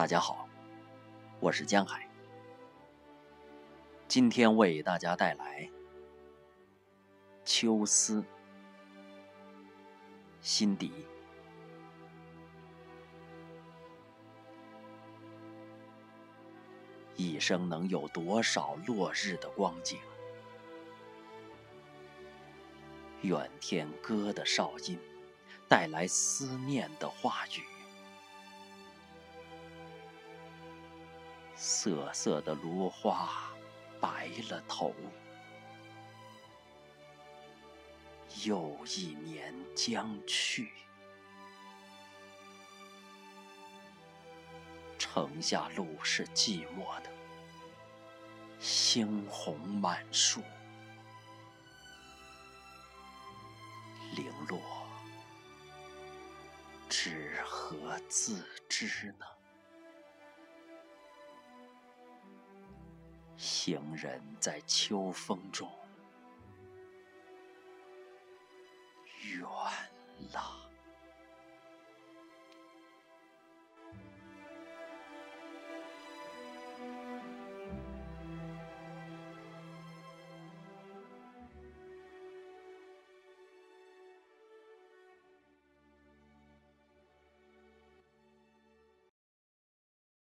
大家好，我是江海，今天为大家带来《秋思》心底。一生能有多少落日的光景？远天歌的哨音，带来思念的话语。瑟瑟的芦花白了头，又一年将去。城下路是寂寞的，猩红满树，零落，知何自知呢？行人在秋风中。远了。